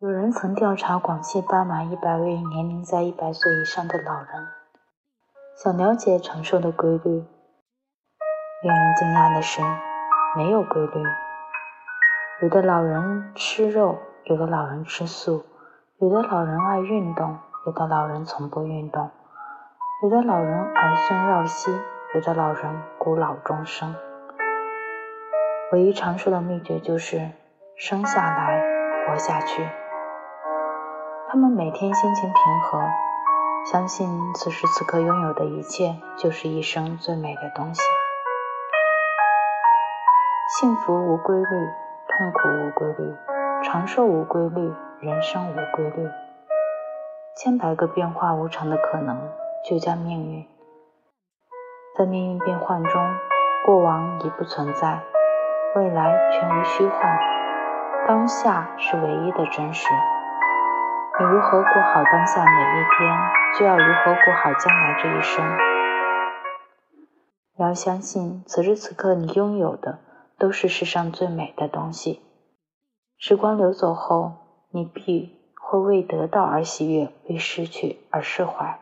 有人曾调查广西巴马一百位年龄在一百岁以上的老人，想了解长寿的规律。令人惊讶的是，没有规律。有的老人吃肉，有的老人吃素，有的老人爱运动，有的老人从不运动，有的老人儿孙绕膝，有的老人孤老终生。唯一长寿的秘诀就是生下来，活下去。他们每天心情平和，相信此时此刻拥有的一切就是一生最美的东西。幸福无规律，痛苦无规律，长寿无规律，人生无规律。千百个变化无常的可能，就叫命运。在命运变幻中，过往已不存在，未来全为虚幻，当下是唯一的真实。如何过好当下每一天，就要如何过好将来这一生。你要相信，此时此刻你拥有的都是世上最美的东西。时光流走后，你必会为得到而喜悦，为失去而释怀。